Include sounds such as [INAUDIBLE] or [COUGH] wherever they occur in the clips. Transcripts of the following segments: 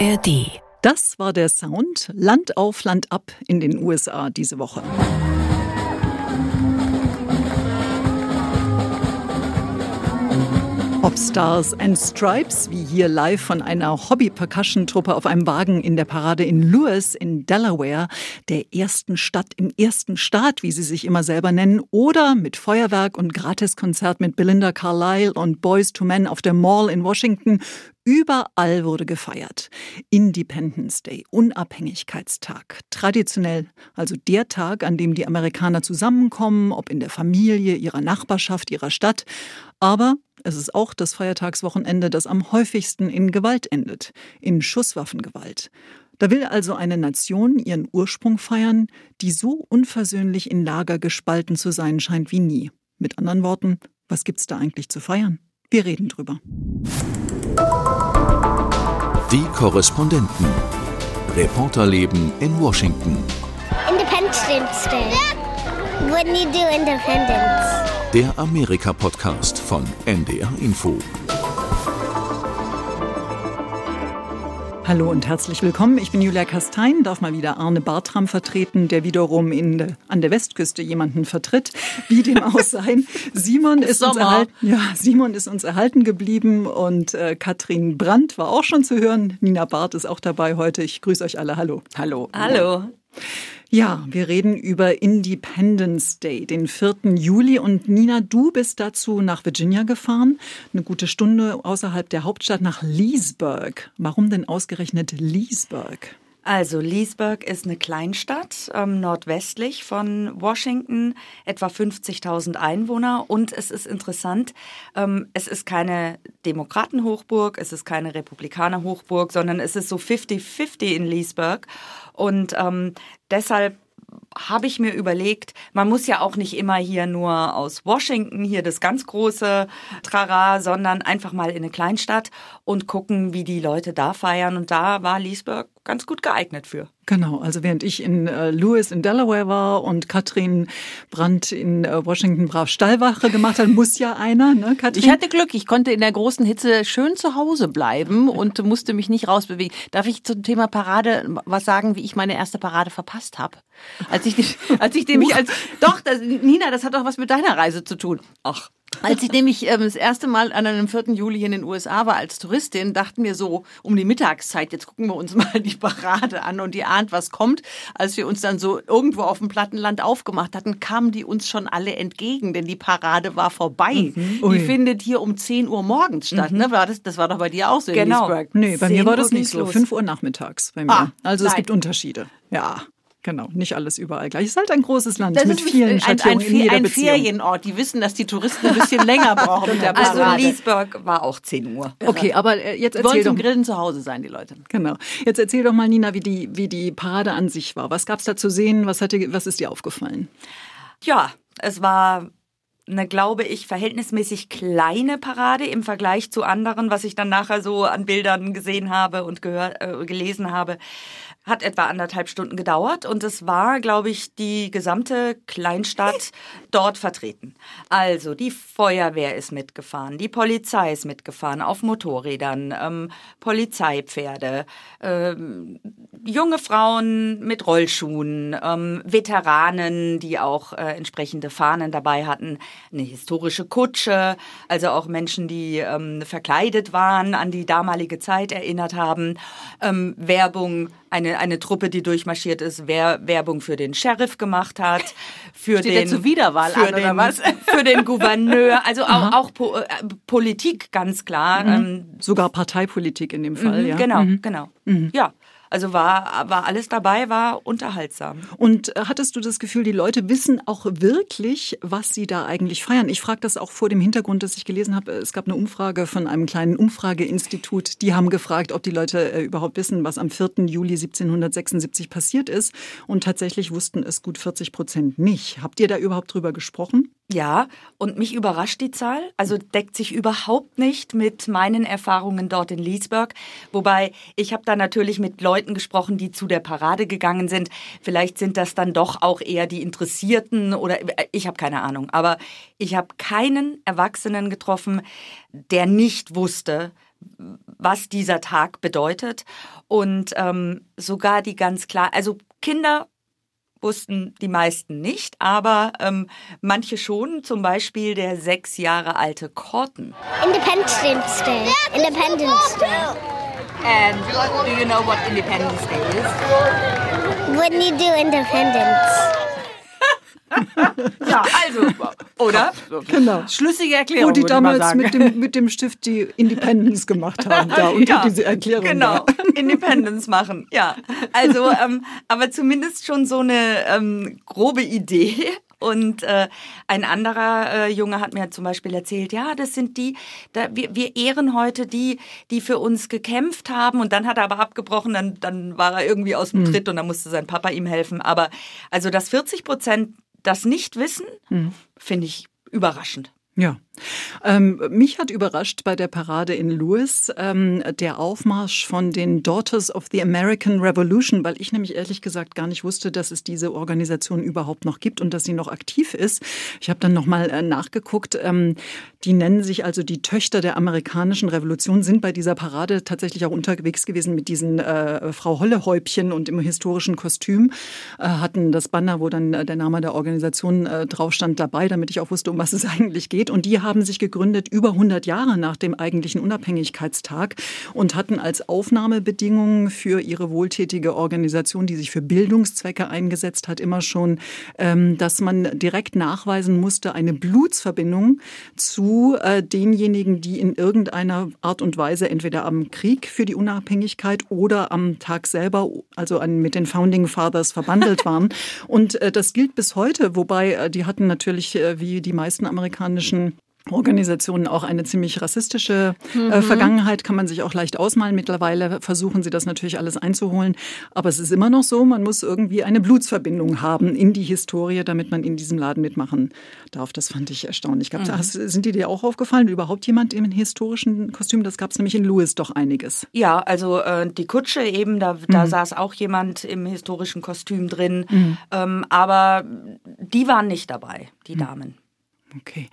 ARD. Das war der Sound Land auf, Land ab in den USA diese Woche. Popstars and Stripes, wie hier live von einer Hobby-Percussion-Truppe auf einem Wagen in der Parade in Lewis in Delaware, der ersten Stadt im ersten Staat, wie sie sich immer selber nennen, oder mit Feuerwerk und Gratiskonzert mit Belinda Carlisle und Boys to Men auf der Mall in Washington. Überall wurde gefeiert. Independence Day, Unabhängigkeitstag. Traditionell also der Tag, an dem die Amerikaner zusammenkommen, ob in der Familie, ihrer Nachbarschaft, ihrer Stadt. Aber es ist auch das Feiertagswochenende, das am häufigsten in Gewalt endet, in Schusswaffengewalt. Da will also eine Nation ihren Ursprung feiern, die so unversöhnlich in Lager gespalten zu sein scheint wie nie. Mit anderen Worten, was gibt's da eigentlich zu feiern? Wir reden drüber. Die Korrespondenten. Reporterleben in Washington. Independence Day. What do you do independence? Der Amerika-Podcast von NDR Info. Hallo und herzlich willkommen. Ich bin Julia Kastein, darf mal wieder Arne Bartram vertreten, der wiederum in, an der Westküste jemanden vertritt. Wie dem auch [LAUGHS] sei. Simon ist uns erhalten, ja, Simon ist uns erhalten geblieben und äh, Katrin Brandt war auch schon zu hören. Nina Barth ist auch dabei heute. Ich grüße euch alle. Hallo. Hallo. Hallo. Ja, wir reden über Independence Day, den 4. Juli. Und Nina, du bist dazu nach Virginia gefahren, eine gute Stunde außerhalb der Hauptstadt nach Leesburg. Warum denn ausgerechnet Leesburg? Also Leesburg ist eine Kleinstadt ähm, nordwestlich von Washington, etwa 50.000 Einwohner. Und es ist interessant, ähm, es ist keine Demokratenhochburg, es ist keine Republikanerhochburg, sondern es ist so 50-50 in Leesburg. Und ähm, deshalb habe ich mir überlegt, man muss ja auch nicht immer hier nur aus Washington, hier das ganz große Trara, sondern einfach mal in eine Kleinstadt und gucken, wie die Leute da feiern. Und da war Leesburg ganz gut geeignet für. Genau, also während ich in äh, Lewis in Delaware war und Katrin Brandt in äh, Washington brav Stallwache gemacht hat, muss ja einer, ne, Katrin? Ich hatte Glück, ich konnte in der großen Hitze schön zu Hause bleiben und musste mich nicht rausbewegen. Darf ich zum Thema Parade was sagen, wie ich meine erste Parade verpasst habe? Als ich, [LAUGHS] als ich nämlich als, doch, das, Nina, das hat doch was mit deiner Reise zu tun. Ach. Als ich nämlich ähm, das erste Mal an einem 4. Juli in den USA war als Touristin, dachten wir so um die Mittagszeit, jetzt gucken wir uns [LAUGHS] mal die Parade an und die ahnt, was kommt. Als wir uns dann so irgendwo auf dem Plattenland aufgemacht hatten, kamen die uns schon alle entgegen, denn die Parade war vorbei. Mhm. Die findet hier um 10 Uhr morgens statt. Mhm. Ne? War das, das war doch bei dir auch so genau. in. Nee, bei mir war das nicht so. 5 Uhr nachmittags bei mir. Ah, also nein. es gibt Unterschiede. Ja. Genau, nicht alles überall gleich. Es ist halt ein großes Land das mit vielen ein, ein, ein, ein Ferienort. Die wissen, dass die Touristen ein bisschen länger [LAUGHS] brauchen mit der Parade. Also Leesburg war auch 10 Uhr. Okay, aber äh, jetzt erzähl Wollen doch. zum Grillen zu Hause sein, die Leute. Genau. Jetzt erzähl doch mal, Nina, wie die, wie die Parade an sich war. Was gab es da zu sehen? Was, hat dir, was ist dir aufgefallen? Ja, es war eine, glaube ich, verhältnismäßig kleine Parade im Vergleich zu anderen, was ich dann nachher so an Bildern gesehen habe und gehört, äh, gelesen habe hat etwa anderthalb Stunden gedauert und es war, glaube ich, die gesamte Kleinstadt [LAUGHS] dort vertreten. Also die Feuerwehr ist mitgefahren, die Polizei ist mitgefahren auf Motorrädern, ähm, Polizeipferde, ähm, junge Frauen mit Rollschuhen, ähm, Veteranen, die auch äh, entsprechende Fahnen dabei hatten, eine historische Kutsche, also auch Menschen, die ähm, verkleidet waren, an die damalige Zeit erinnert haben, ähm, Werbung eine, eine Truppe, die durchmarschiert ist, wer Werbung für den Sheriff gemacht hat, für Steht den zur Wiederwahl für an, den, was? [LAUGHS] für den Gouverneur, also auch, auch po, äh, Politik ganz klar. Mhm. Ähm, Sogar Parteipolitik in dem Fall, mhm, ja. Genau, mhm. genau. Ja. Also war, war alles dabei, war unterhaltsam. Und äh, hattest du das Gefühl, die Leute wissen auch wirklich, was sie da eigentlich feiern? Ich frage das auch vor dem Hintergrund, dass ich gelesen habe, es gab eine Umfrage von einem kleinen Umfrageinstitut. Die haben gefragt, ob die Leute äh, überhaupt wissen, was am 4. Juli 1776 passiert ist. Und tatsächlich wussten es gut 40 Prozent nicht. Habt ihr da überhaupt drüber gesprochen? Ja, und mich überrascht die Zahl. Also deckt sich überhaupt nicht mit meinen Erfahrungen dort in Leesburg. Wobei ich habe da natürlich mit Leuten gesprochen, die zu der Parade gegangen sind. Vielleicht sind das dann doch auch eher die Interessierten oder ich habe keine Ahnung. Aber ich habe keinen Erwachsenen getroffen, der nicht wusste, was dieser Tag bedeutet. Und ähm, sogar die ganz klar, also Kinder wussten die meisten nicht, aber ähm, manche schon, zum Beispiel der sechs Jahre alte Corton. Independence Day. Independence Day. And do you know what Independence Day is? When you do independence. [LAUGHS] Ja, also, oder? Genau. Schlüssige Erklärung. Wo die damals mit dem, mit dem Stift die Independence gemacht haben, da [LAUGHS] unter Ja, diese Erklärung. Genau, da. [LAUGHS] Independence machen, ja. Also, ähm, aber zumindest schon so eine ähm, grobe Idee. Und äh, ein anderer äh, Junge hat mir zum Beispiel erzählt, ja, das sind die, da, wir, wir ehren heute die, die für uns gekämpft haben. Und dann hat er aber abgebrochen, dann, dann war er irgendwie aus dem Tritt und dann musste sein Papa ihm helfen. Aber also, dass 40 Prozent das nicht wissen, finde ich überraschend. Ja. Ähm, mich hat überrascht bei der Parade in Lewis ähm, der Aufmarsch von den Daughters of the American Revolution, weil ich nämlich ehrlich gesagt gar nicht wusste, dass es diese Organisation überhaupt noch gibt und dass sie noch aktiv ist. Ich habe dann nochmal äh, nachgeguckt. Ähm, die nennen sich also die Töchter der amerikanischen Revolution, sind bei dieser Parade tatsächlich auch unterwegs gewesen mit diesen äh, Frau Hollehäubchen und im historischen Kostüm, äh, hatten das Banner, wo dann äh, der Name der Organisation äh, drauf stand, dabei, damit ich auch wusste, um was es [LAUGHS] eigentlich geht. Und die haben sich gegründet über 100 Jahre nach dem eigentlichen Unabhängigkeitstag und hatten als Aufnahmebedingungen für ihre wohltätige Organisation, die sich für Bildungszwecke eingesetzt hat, immer schon, ähm, dass man direkt nachweisen musste, eine Blutsverbindung zu äh, denjenigen, die in irgendeiner Art und Weise entweder am Krieg für die Unabhängigkeit oder am Tag selber, also an, mit den Founding Fathers verbandelt [LAUGHS] waren. Und äh, das gilt bis heute, wobei äh, die hatten natürlich, wie die meisten amerikanischen Organisationen auch eine ziemlich rassistische äh, Vergangenheit, kann man sich auch leicht ausmalen. Mittlerweile versuchen sie das natürlich alles einzuholen. Aber es ist immer noch so, man muss irgendwie eine Blutsverbindung haben in die Historie, damit man in diesem Laden mitmachen darf. Das fand ich erstaunlich. Gab's, hast, sind die dir auch aufgefallen? Überhaupt jemand im historischen Kostüm? Das gab es nämlich in Lewis doch einiges. Ja, also äh, die Kutsche eben, da, da saß auch jemand im historischen Kostüm drin. Ähm, aber die waren nicht dabei, die Damen. Okay.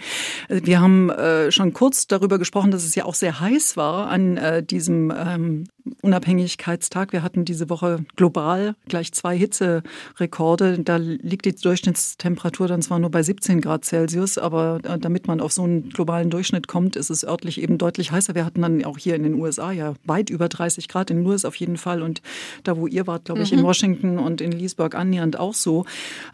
Wir haben äh, schon kurz darüber gesprochen, dass es ja auch sehr heiß war an äh, diesem ähm, Unabhängigkeitstag. Wir hatten diese Woche global gleich zwei Hitzerekorde. Da liegt die Durchschnittstemperatur dann zwar nur bei 17 Grad Celsius, aber äh, damit man auf so einen globalen Durchschnitt kommt, ist es örtlich eben deutlich heißer. Wir hatten dann auch hier in den USA ja weit über 30 Grad, in Lewis auf jeden Fall und da, wo ihr wart, glaube ich, in Washington und in Leesburg annähernd auch so.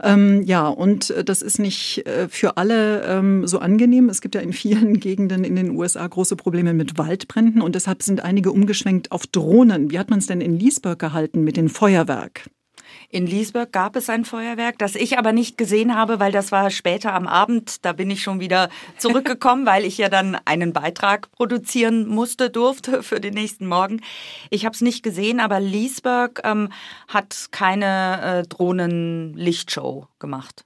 Ähm, ja, und äh, das ist nicht äh, für alle ähm, so angenehm. Es gibt ja in vielen [LAUGHS] Gegenden in den USA große Probleme mit Waldbränden und deshalb sind einige umgeschwenkt auf Drohnen. Wie hat man es denn in Leesburg gehalten mit dem Feuerwerk? In Liesberg gab es ein Feuerwerk, das ich aber nicht gesehen habe, weil das war später am Abend. Da bin ich schon wieder zurückgekommen, [LAUGHS] weil ich ja dann einen Beitrag produzieren musste, durfte [LAUGHS] für den nächsten Morgen. Ich habe es nicht gesehen, aber Liesberg ähm, hat keine äh, Drohnenlichtshow gemacht.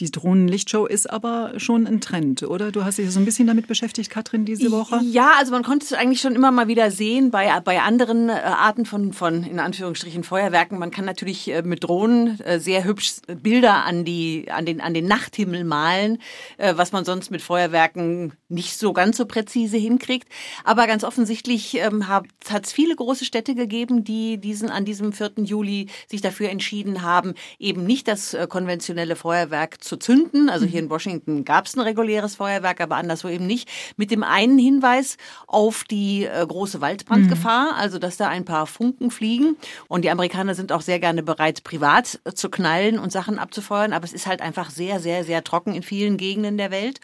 Die Drohnenlichtshow ist aber schon ein Trend, oder? Du hast dich so ein bisschen damit beschäftigt, Katrin, diese Woche? Ja, also man konnte es eigentlich schon immer mal wieder sehen bei, bei anderen äh, Arten von, von, in Anführungsstrichen, Feuerwerken. Man kann natürlich äh, mit Drohnen äh, sehr hübsch Bilder an, die, an, den, an den Nachthimmel malen, was man sonst mit Feuerwerken nicht so ganz so präzise hinkriegt. Aber ganz offensichtlich ähm, hat es viele große Städte gegeben, die diesen, an diesem 4. Juli sich dafür entschieden haben, eben nicht das konventionelle Feuerwerk zu zünden. Also hier in Washington gab es ein reguläres Feuerwerk, aber anderswo eben nicht. Mit dem einen Hinweis auf die äh, große Waldbrandgefahr, also dass da ein paar Funken fliegen. Und die Amerikaner sind auch sehr gerne bereit, privat äh, zu knallen und Sachen abzufeuern. Aber es ist halt einfach sehr, sehr, sehr trocken in vielen Gegenden der Welt.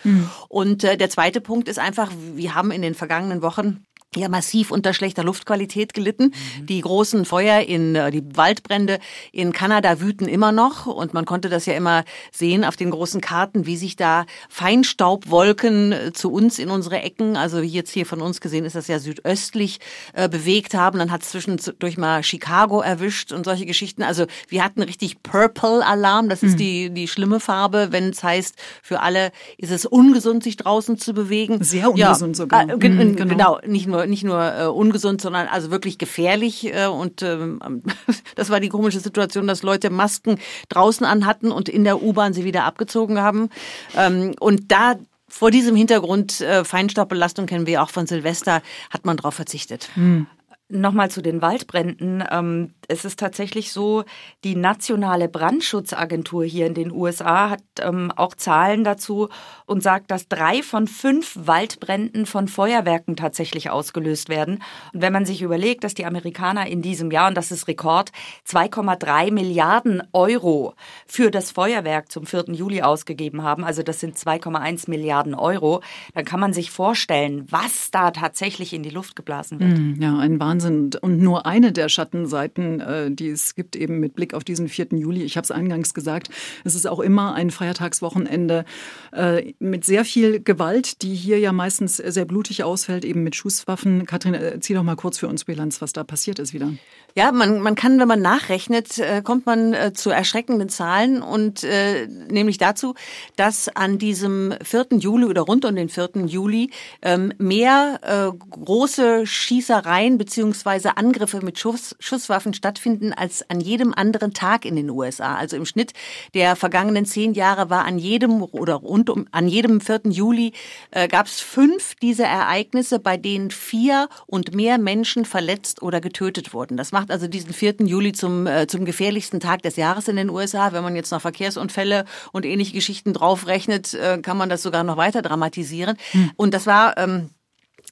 Und äh, der zweite Punkt ist einfach, wir haben in den vergangenen Wochen ja massiv unter schlechter Luftqualität gelitten. Die großen Feuer in äh, die Waldbrände in Kanada wüten immer noch und man konnte das ja immer sehen auf den großen Karten, wie sich da Feinstaubwolken äh, zu uns in unsere Ecken, also jetzt hier von uns gesehen ist das ja südöstlich äh, bewegt haben. Dann hat es zwischendurch mal Chicago erwischt und solche Geschichten. Also wir hatten richtig Purple Alarm, das ist die die schlimme Farbe, wenn es heißt, für alle ist es ungesund sich draußen zu bewegen. Sehr ungesund sogar. Äh, Mhm, genau. genau. nicht nur nicht nur äh, ungesund, sondern also wirklich gefährlich. Äh, und ähm, [LAUGHS] das war die komische Situation, dass Leute Masken draußen anhatten und in der U-Bahn sie wieder abgezogen haben. Ähm, und da vor diesem Hintergrund äh, Feinstaubbelastung kennen wir auch von Silvester, hat man darauf verzichtet. Hm. Nochmal zu den Waldbränden. Ähm, es ist tatsächlich so, die nationale Brandschutzagentur hier in den USA hat ähm, auch Zahlen dazu und sagt, dass drei von fünf Waldbränden von Feuerwerken tatsächlich ausgelöst werden. Und wenn man sich überlegt, dass die Amerikaner in diesem Jahr, und das ist Rekord, 2,3 Milliarden Euro für das Feuerwerk zum 4. Juli ausgegeben haben, also das sind 2,1 Milliarden Euro, dann kann man sich vorstellen, was da tatsächlich in die Luft geblasen wird. Hm, ja, ein Wahnsinn. Wahnsinn. Und nur eine der Schattenseiten, äh, die es gibt, eben mit Blick auf diesen 4. Juli. Ich habe es eingangs gesagt, es ist auch immer ein Feiertagswochenende äh, mit sehr viel Gewalt, die hier ja meistens sehr blutig ausfällt, eben mit Schusswaffen. Katrin, äh, zieh doch mal kurz für uns Bilanz, was da passiert ist wieder. Ja, man, man kann, wenn man nachrechnet, kommt man zu erschreckenden Zahlen und äh, nämlich dazu, dass an diesem 4. Juli oder rund um den 4. Juli ähm, mehr äh, große Schießereien bzw Angriffe mit Schuss, Schusswaffen stattfinden als an jedem anderen Tag in den USA. Also im Schnitt der vergangenen zehn Jahre war an jedem oder rund um an jedem 4. Juli äh, gab es fünf dieser Ereignisse, bei denen vier und mehr Menschen verletzt oder getötet wurden. Das macht also diesen 4. Juli zum, äh, zum gefährlichsten Tag des Jahres in den USA. Wenn man jetzt noch Verkehrsunfälle und ähnliche Geschichten draufrechnet, äh, kann man das sogar noch weiter dramatisieren. Hm. Und das war ähm,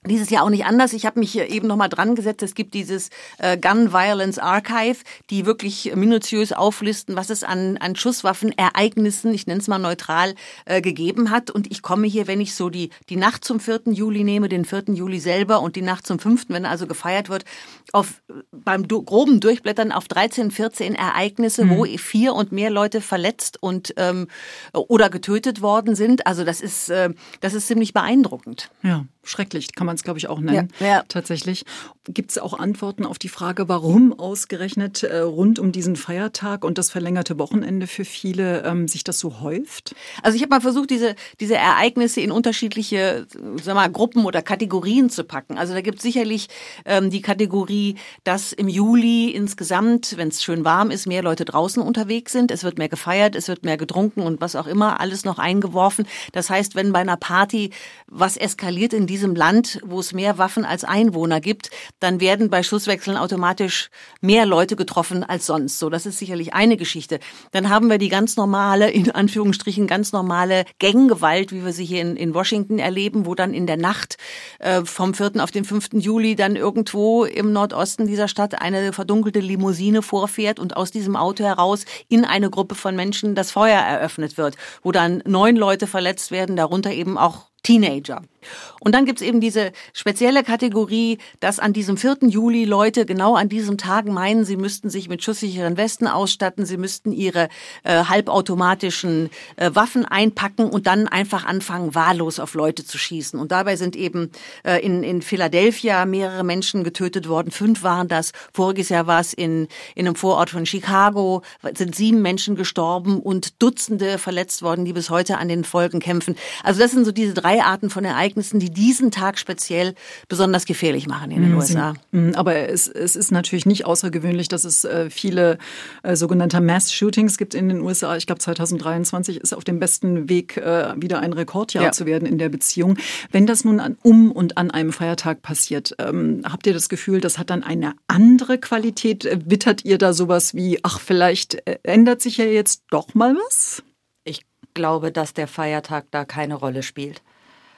dieses Jahr auch nicht anders. Ich habe mich eben noch mal dran gesetzt. Es gibt dieses äh, Gun Violence Archive, die wirklich minutiös auflisten, was es an, an Schusswaffenereignissen, ich nenne es mal neutral, äh, gegeben hat. Und ich komme hier, wenn ich so die, die Nacht zum 4. Juli nehme, den 4. Juli selber und die Nacht zum 5., wenn also gefeiert wird, auf beim groben Durchblättern auf 13, 14 Ereignisse, mhm. wo vier und mehr Leute verletzt und ähm, oder getötet worden sind. Also das ist, äh, das ist ziemlich beeindruckend. Ja schrecklich, kann man es, glaube ich, auch nennen. Ja, ja. Tatsächlich. Gibt es auch Antworten auf die Frage, warum ausgerechnet äh, rund um diesen Feiertag und das verlängerte Wochenende für viele ähm, sich das so häuft? Also ich habe mal versucht, diese, diese Ereignisse in unterschiedliche sag mal, Gruppen oder Kategorien zu packen. Also da gibt es sicherlich ähm, die Kategorie, dass im Juli insgesamt, wenn es schön warm ist, mehr Leute draußen unterwegs sind. Es wird mehr gefeiert, es wird mehr getrunken und was auch immer, alles noch eingeworfen. Das heißt, wenn bei einer Party was eskaliert in diesem Land, wo es mehr Waffen als Einwohner gibt, dann werden bei Schusswechseln automatisch mehr Leute getroffen als sonst. So, das ist sicherlich eine Geschichte. Dann haben wir die ganz normale, in Anführungsstrichen ganz normale Ganggewalt, wie wir sie hier in, in Washington erleben, wo dann in der Nacht äh, vom 4. auf den 5. Juli dann irgendwo im Nordosten dieser Stadt eine verdunkelte Limousine vorfährt und aus diesem Auto heraus in eine Gruppe von Menschen das Feuer eröffnet wird, wo dann neun Leute verletzt werden, darunter eben auch Teenager. Und dann gibt's eben diese spezielle Kategorie, dass an diesem 4. Juli Leute genau an diesem Tag meinen, sie müssten sich mit schusssicheren Westen ausstatten, sie müssten ihre äh, halbautomatischen äh, Waffen einpacken und dann einfach anfangen, wahllos auf Leute zu schießen. Und dabei sind eben äh, in, in Philadelphia mehrere Menschen getötet worden, fünf waren das. Voriges Jahr war es in, in einem Vorort von Chicago, sind sieben Menschen gestorben und Dutzende verletzt worden, die bis heute an den Folgen kämpfen. Also das sind so diese drei Arten von Ereignissen, die diesen Tag speziell besonders gefährlich machen in den mhm. USA. Mhm, aber es, es ist natürlich nicht außergewöhnlich, dass es äh, viele äh, sogenannte Mass-Shootings gibt in den USA. Ich glaube, 2023 ist auf dem besten Weg, äh, wieder ein Rekordjahr ja. zu werden in der Beziehung. Wenn das nun an, um und an einem Feiertag passiert, ähm, habt ihr das Gefühl, das hat dann eine andere Qualität? Wittert ihr da sowas wie, ach, vielleicht ändert sich ja jetzt doch mal was? Ich glaube, dass der Feiertag da keine Rolle spielt.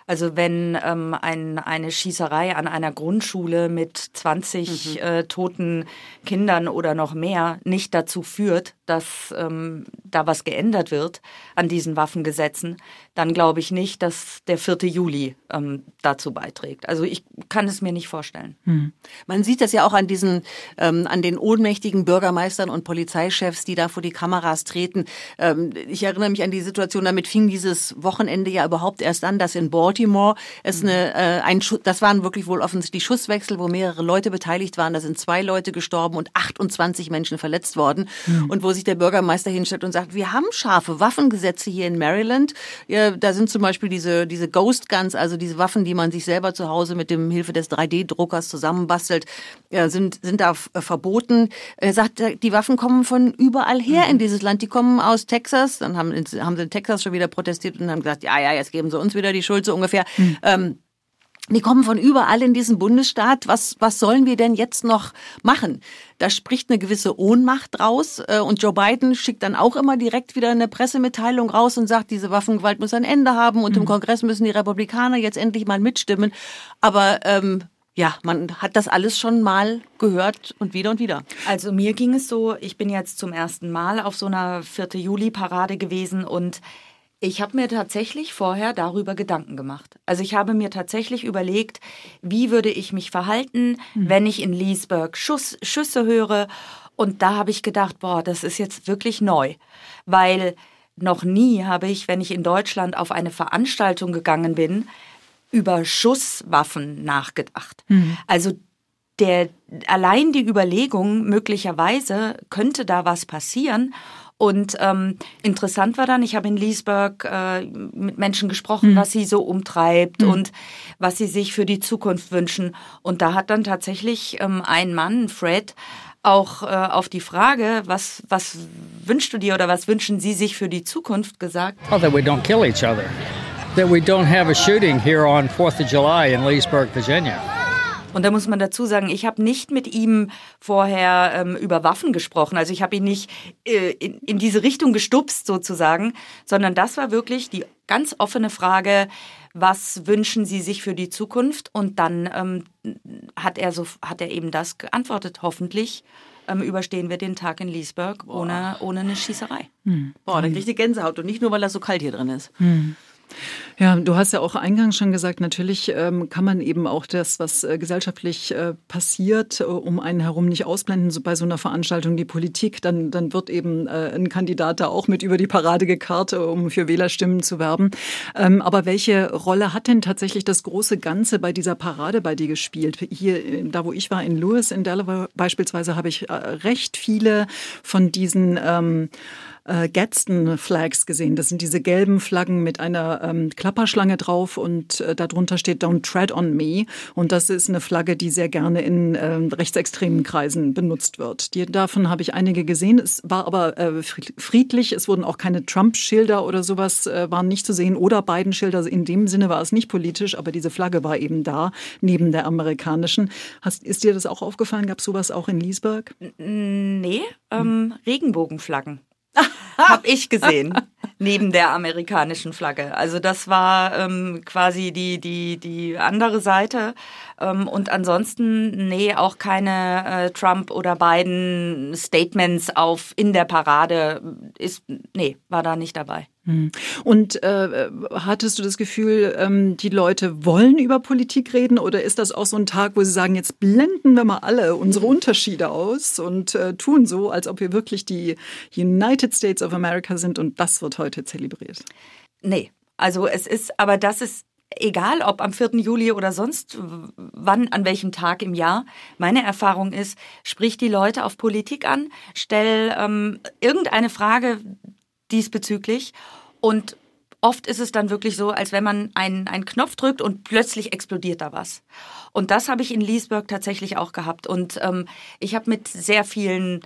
Also wenn ähm, ein, eine Schießerei an einer Grundschule mit 20 mhm. äh, toten Kindern oder noch mehr nicht dazu führt, dass ähm, da was geändert wird an diesen Waffengesetzen, dann glaube ich nicht, dass der 4. Juli ähm, dazu beiträgt. Also ich kann es mir nicht vorstellen. Hm. Man sieht das ja auch an diesen, ähm, an den ohnmächtigen Bürgermeistern und Polizeichefs, die da vor die Kameras treten. Ähm, ich erinnere mich an die Situation, damit fing dieses Wochenende ja überhaupt erst an, dass in Baltimore Baltimore. Es ist eine, äh, ein Schu das waren wirklich wohl offensichtlich Schusswechsel, wo mehrere Leute beteiligt waren. Da sind zwei Leute gestorben und 28 Menschen verletzt worden. Und wo sich der Bürgermeister hinstellt und sagt, wir haben scharfe Waffengesetze hier in Maryland. Ja, da sind zum Beispiel diese, diese Ghost Guns, also diese Waffen, die man sich selber zu Hause mit dem Hilfe des 3D-Druckers zusammenbastelt, ja, sind, sind da äh, verboten. Er sagt, äh, die Waffen kommen von überall her in dieses Land. Die kommen aus Texas. Dann haben, haben sie in Texas schon wieder protestiert und haben gesagt, ja, ja, jetzt geben sie uns wieder die Schuld so ungefähr. Ähm, die kommen von überall in diesen Bundesstaat. Was, was sollen wir denn jetzt noch machen? Da spricht eine gewisse Ohnmacht raus. äh, Und Joe Biden schickt dann auch immer direkt wieder eine Pressemitteilung raus und sagt, diese Waffengewalt muss ein Ende haben und im Kongress müssen die Republikaner jetzt endlich mal mitstimmen. Aber ähm, ja, man hat das alles schon mal gehört und wieder und wieder. Also mir ging es so, ich bin jetzt zum ersten Mal auf so einer 4. Juli-Parade gewesen und ich habe mir tatsächlich vorher darüber Gedanken gemacht. Also ich habe mir tatsächlich überlegt, wie würde ich mich verhalten, wenn ich in Leesburg Schuss, Schüsse höre. Und da habe ich gedacht, boah, das ist jetzt wirklich neu, weil noch nie habe ich, wenn ich in Deutschland auf eine Veranstaltung gegangen bin, über Schusswaffen nachgedacht. Also der, allein die Überlegung, möglicherweise könnte da was passieren. Und ähm, interessant war dann, ich habe in Leesburg äh, mit Menschen gesprochen, was sie so umtreibt und was sie sich für die Zukunft wünschen. Und da hat dann tatsächlich ähm, ein Mann, Fred, auch äh, auf die Frage, was, was wünschst du dir oder was wünschen Sie sich für die Zukunft gesagt, Oh, that we don't kill each other. That we don't have a shooting here on 4th of July in Leesburg, Virginia. Und da muss man dazu sagen, ich habe nicht mit ihm vorher ähm, über Waffen gesprochen. Also ich habe ihn nicht äh, in, in diese Richtung gestupst sozusagen, sondern das war wirklich die ganz offene Frage, was wünschen Sie sich für die Zukunft? Und dann ähm, hat er so hat er eben das geantwortet. Hoffentlich ähm, überstehen wir den Tag in Leesburg ohne, ohne eine Schießerei. Boah, da kriegt die Gänsehaut und nicht nur, weil das so kalt hier drin ist. Ja, du hast ja auch eingangs schon gesagt, natürlich ähm, kann man eben auch das, was äh, gesellschaftlich äh, passiert, äh, um einen herum nicht ausblenden. So bei so einer Veranstaltung die Politik, dann, dann wird eben äh, ein Kandidat da auch mit über die Parade gekarrt, äh, um für Wählerstimmen zu werben. Ähm, aber welche Rolle hat denn tatsächlich das große Ganze bei dieser Parade bei dir gespielt? Hier, äh, da wo ich war, in Lewis, in Delaware beispielsweise, habe ich recht viele von diesen ähm, äh, Gadsden Flags gesehen. Das sind diese gelben Flaggen mit einer ähm, Klapperschlange drauf und äh, darunter steht Don't Tread on Me. Und das ist eine Flagge, die sehr gerne in ähm, rechtsextremen Kreisen benutzt wird. Die, davon habe ich einige gesehen. Es war aber äh, friedlich. Es wurden auch keine Trump-Schilder oder sowas äh, waren nicht zu sehen oder beiden Schilder. In dem Sinne war es nicht politisch, aber diese Flagge war eben da neben der amerikanischen. Hast, ist dir das auch aufgefallen? Gab es sowas auch in Leesburg? Nee, ähm, Regenbogenflaggen. [LAUGHS] Hab ich gesehen. Neben der amerikanischen Flagge. Also das war ähm, quasi die, die, die andere Seite. Ähm, und ansonsten, nee, auch keine äh, Trump oder Biden Statements auf in der Parade. Ist, nee, war da nicht dabei. Und äh, hattest du das Gefühl, ähm, die Leute wollen über Politik reden oder ist das auch so ein Tag, wo sie sagen, jetzt blenden wir mal alle unsere Unterschiede aus und äh, tun so, als ob wir wirklich die United States of America sind und das wird heute zelebriert? Nee, also es ist, aber das ist egal, ob am 4. Juli oder sonst wann, an welchem Tag im Jahr. Meine Erfahrung ist, sprich die Leute auf Politik an, stell ähm, irgendeine Frage diesbezüglich und Oft ist es dann wirklich so, als wenn man einen, einen Knopf drückt und plötzlich explodiert da was. Und das habe ich in Leesburg tatsächlich auch gehabt. Und ähm, ich habe mit sehr vielen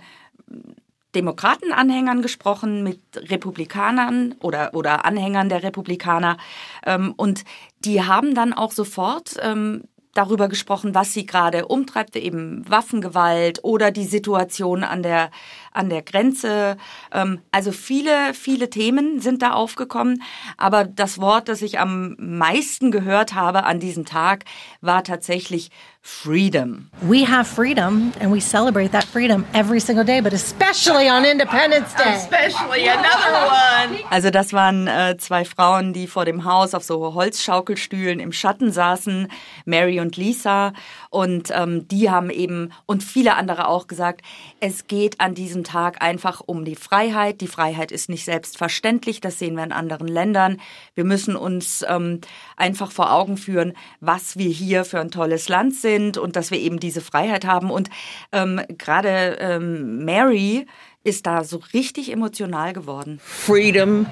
Demokratenanhängern gesprochen, mit Republikanern oder, oder Anhängern der Republikaner. Ähm, und die haben dann auch sofort ähm, darüber gesprochen, was sie gerade umtreibt, eben Waffengewalt oder die Situation an der, an der Grenze. Ähm, also viele, viele Themen sind da aufgekommen. Aber das Wort, das ich am meisten gehört habe an diesem Tag, war tatsächlich Freedom. We have freedom and we celebrate that freedom every single day, but especially on Independence Day. Especially another one. Also das waren äh, zwei Frauen, die vor dem Haus auf so Holzschaukelstühlen im Schatten saßen. Mary und Lisa und ähm, die haben eben und viele andere auch gesagt, es geht an diesem Tag einfach um die Freiheit. Die Freiheit ist nicht selbstverständlich, das sehen wir in anderen Ländern. Wir müssen uns ähm, einfach vor Augen führen, was wir hier für ein tolles Land sind und dass wir eben diese Freiheit haben. Und ähm, gerade ähm, Mary ist da so richtig emotional geworden. freedom,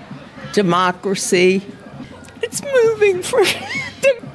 democracy. It's moving for [LAUGHS]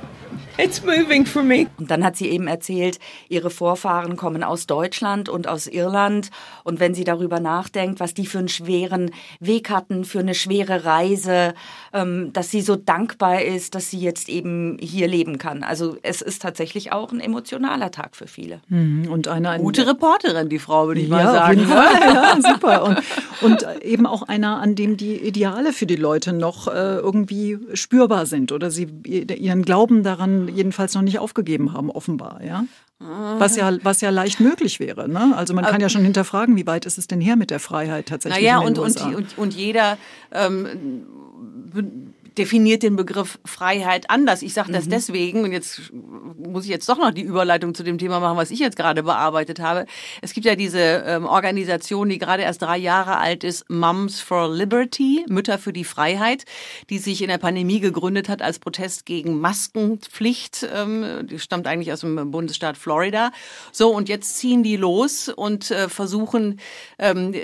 it's moving for me. Und dann hat sie eben erzählt, ihre Vorfahren kommen aus Deutschland und aus Irland. Und wenn sie darüber nachdenkt, was die für einen schweren Weg hatten, für eine schwere Reise, ähm, dass sie so dankbar ist, dass sie jetzt eben hier leben kann. Also es ist tatsächlich auch ein emotionaler Tag für viele. Mhm. Und eine, eine Gute Reporterin, die Frau, würde ich mal ja, auf sagen. jeden Fall. [LAUGHS] Ja, super. Und, und eben auch einer, an dem die Ideale für die Leute noch äh, irgendwie spürbar sind oder sie ihren Glauben daran jedenfalls noch nicht aufgegeben haben, offenbar. Ja? Was ja, was ja leicht möglich wäre. Ne? Also man kann ja schon hinterfragen, wie weit ist es denn her mit der Freiheit tatsächlich Naja, in und, den und, USA? und, und jeder ähm, definiert den Begriff Freiheit anders. Ich sage Mhm. das deswegen, und jetzt muss ich jetzt doch noch die Überleitung zu dem Thema machen, was ich jetzt gerade bearbeitet habe. Es gibt ja diese ähm, Organisation, die gerade erst drei Jahre alt ist, Moms for Liberty, Mütter für die Freiheit, die sich in der Pandemie gegründet hat als Protest gegen Maskenpflicht. Ähm, die stammt eigentlich aus dem Bundesstaat Florida. So, und jetzt ziehen die los und äh, versuchen, ähm,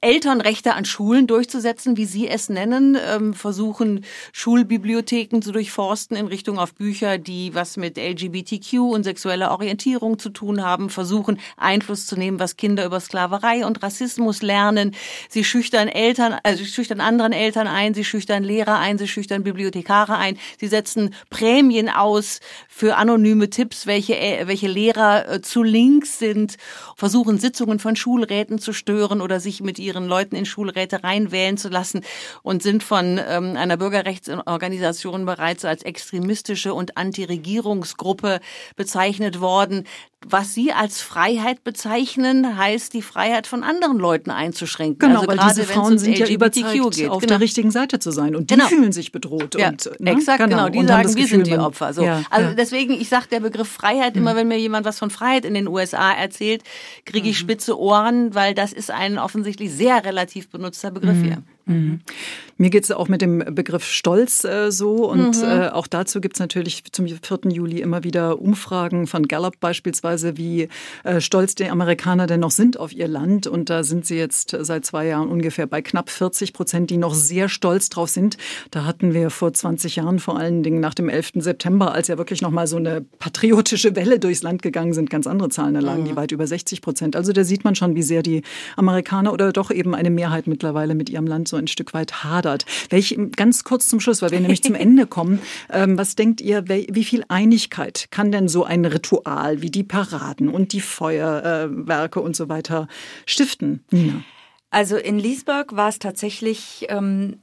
Elternrechte an Schulen durchzusetzen, wie sie es nennen, ähm, versuchen Schulbibliotheken zu durchforsten in Richtung auf Bücher, die was mit LGBTQ und sexueller Orientierung zu tun haben, versuchen Einfluss zu nehmen, was Kinder über Sklaverei und Rassismus lernen. Sie schüchtern Eltern, also sie schüchtern anderen Eltern ein, sie schüchtern Lehrer ein, sie schüchtern Bibliothekare ein, sie setzen Prämien aus für anonyme Tipps, welche, äh, welche Lehrer äh, zu links sind, versuchen Sitzungen von Schulräten zu stören oder sich mit ihren Leuten in Schulräte reinwählen zu lassen und sind von ähm, einer Bürgerrechtsorganisation bereits als extremistische und Anti-Regierungsgruppe bezeichnet worden. Was Sie als Freiheit bezeichnen, heißt die Freiheit von anderen Leuten einzuschränken. Genau, also weil gerade diese Frauen sind ja überzeugt, geht. auf Genau. der richtigen Seite zu sein. Und die Genau. fühlen sich bedroht. Ja, und, ne? exakt, genau. Die Und sagen, das wir Gefühl, sind die Opfer. So. Ja, also ja. Mhm. deswegen, ich sage der Begriff Freiheit immer, wenn mir jemand was von Freiheit in den USA erzählt, kriege ich spitze Ohren, weil das ist ein offensichtlich sehr relativ benutzter Begriff hier. Mir geht es auch mit dem Begriff Stolz äh, so und Mhm. äh, auch dazu gibt es natürlich zum 4. Juli immer wieder Umfragen von Gallup beispielsweise, wie äh, stolz die Amerikaner denn noch sind auf ihr Land und da sind sie jetzt seit zwei Jahren ungefähr bei knapp 40 Prozent, die noch sehr stolz drauf sind. Da hatten wir vor 20 Jahren vor allen Dingen nach dem 11. September, als ja wirklich nochmal so eine patriotische Welle durchs Land gegangen sind, ganz andere Zahlen, da lagen die weit über 60 Prozent. Also da sieht man schon, wie sehr die Amerikaner oder doch eben eine Mehrheit mittlerweile mit ihrem Land so ein Stück weit hadert. Welche, ganz kurz zum Schluss, weil wir nämlich zum Ende kommen, [LAUGHS] ähm, was denkt ihr, wie viel Einigkeit kann denn so ein Ritual wie die Paraden und die Feuerwerke und so weiter stiften? Nina. Also in Leesburg war es tatsächlich, ähm,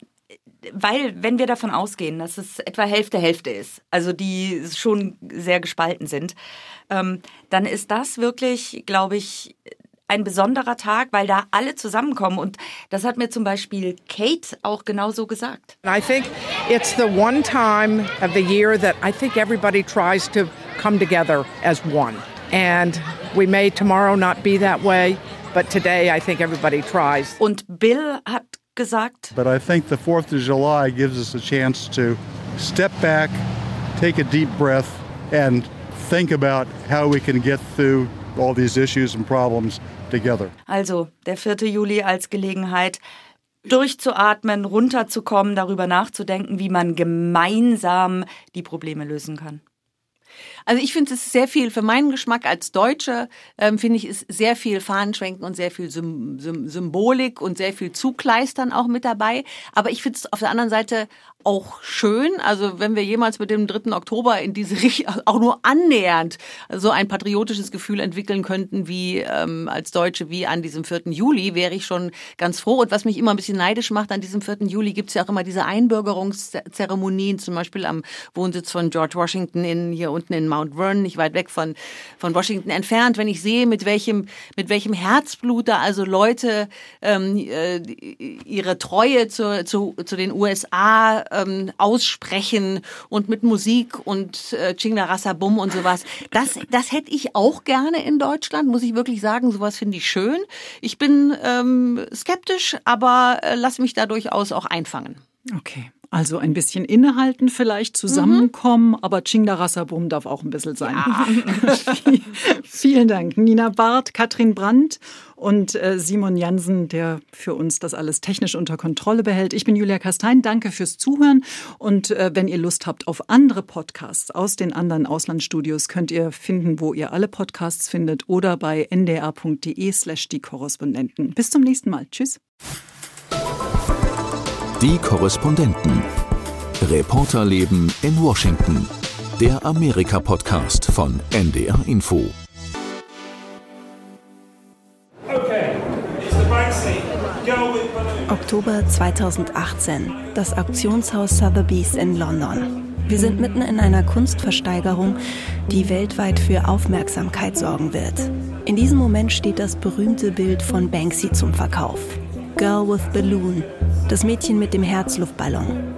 weil wenn wir davon ausgehen, dass es etwa Hälfte Hälfte ist, also die schon sehr gespalten sind, ähm, dann ist das wirklich, glaube ich, ein besonderer Tag, weil da alle zusammenkommen. Und das hat mir zum Beispiel Kate auch genauso gesagt. I think it's the one time of the year that I think everybody tries to come together as one. And we may tomorrow not be that way, but today I think everybody tries. Und Bill hat gesagt, But I think the 4th of July gives us a chance to step back, take a deep breath, and think about how we can get through all these issues and problems together. Also der 4. Juli als Gelegenheit, durchzuatmen, runterzukommen, darüber nachzudenken, wie man gemeinsam die Probleme lösen kann. Also ich finde es sehr viel, für meinen Geschmack als Deutsche, ähm, finde ich, ist sehr viel Fahnenschwenken und sehr viel Sym Sym Symbolik und sehr viel Zugleistern auch mit dabei. Aber ich finde es auf der anderen Seite auch schön, also wenn wir jemals mit dem 3. Oktober in diese [LAUGHS] Richtung, auch nur annähernd so ein patriotisches Gefühl entwickeln könnten, wie ähm, als Deutsche, wie an diesem 4. Juli, wäre ich schon ganz froh. Und was mich immer ein bisschen neidisch macht, an diesem 4. Juli gibt es ja auch immer diese Einbürgerungszeremonien, zum Beispiel am Wohnsitz von George Washington in, hier unten in Mount Vernon, nicht weit weg von, von Washington entfernt, wenn ich sehe, mit welchem, mit welchem Herzblut da also Leute ähm, äh, ihre Treue zu, zu, zu den USA ähm, aussprechen und mit Musik und äh, Chingla Rasa Bum und sowas. Das, das hätte ich auch gerne in Deutschland, muss ich wirklich sagen. Sowas finde ich schön. Ich bin ähm, skeptisch, aber äh, lass mich da durchaus auch einfangen. Okay. Also ein bisschen innehalten, vielleicht zusammenkommen, mhm. aber Chingda Rassabum darf auch ein bisschen sein. Ja. [LAUGHS] Vielen Dank. Nina Barth, Katrin Brandt und äh, Simon Jansen, der für uns das alles technisch unter Kontrolle behält. Ich bin Julia Kastein. Danke fürs Zuhören. Und äh, wenn ihr Lust habt auf andere Podcasts aus den anderen Auslandsstudios, könnt ihr finden, wo ihr alle Podcasts findet oder bei ndr.de slash die Korrespondenten. Bis zum nächsten Mal. Tschüss. Die Korrespondenten. Reporterleben in Washington. Der Amerika-Podcast von NDR Info. Oktober 2018. Das Auktionshaus Sotheby's in London. Wir sind mitten in einer Kunstversteigerung, die weltweit für Aufmerksamkeit sorgen wird. In diesem Moment steht das berühmte Bild von Banksy zum Verkauf. Girl with Balloon, das Mädchen mit dem Herzluftballon.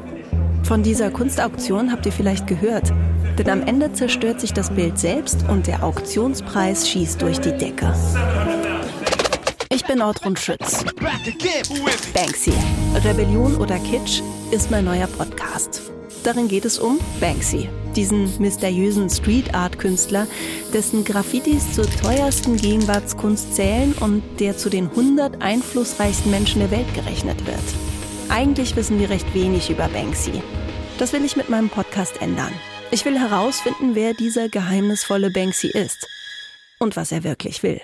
Von dieser Kunstauktion habt ihr vielleicht gehört, denn am Ende zerstört sich das Bild selbst und der Auktionspreis schießt durch die Decke. Ich bin Ortrun Schütz. Banksy. Rebellion oder Kitsch ist mein neuer Podcast. Darin geht es um Banksy, diesen mysteriösen Street Art Künstler, dessen Graffitis zur teuersten Gegenwartskunst zählen und der zu den 100 einflussreichsten Menschen der Welt gerechnet wird. Eigentlich wissen wir recht wenig über Banksy. Das will ich mit meinem Podcast ändern. Ich will herausfinden, wer dieser geheimnisvolle Banksy ist und was er wirklich will.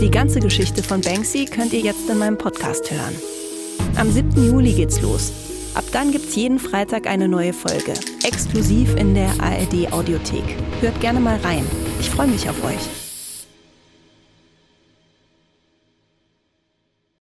Die ganze Geschichte von Banksy könnt ihr jetzt in meinem Podcast hören. Am 7. Juli geht's los. Ab dann gibt's jeden Freitag eine neue Folge, exklusiv in der ARD Audiothek. Hört gerne mal rein. Ich freue mich auf euch.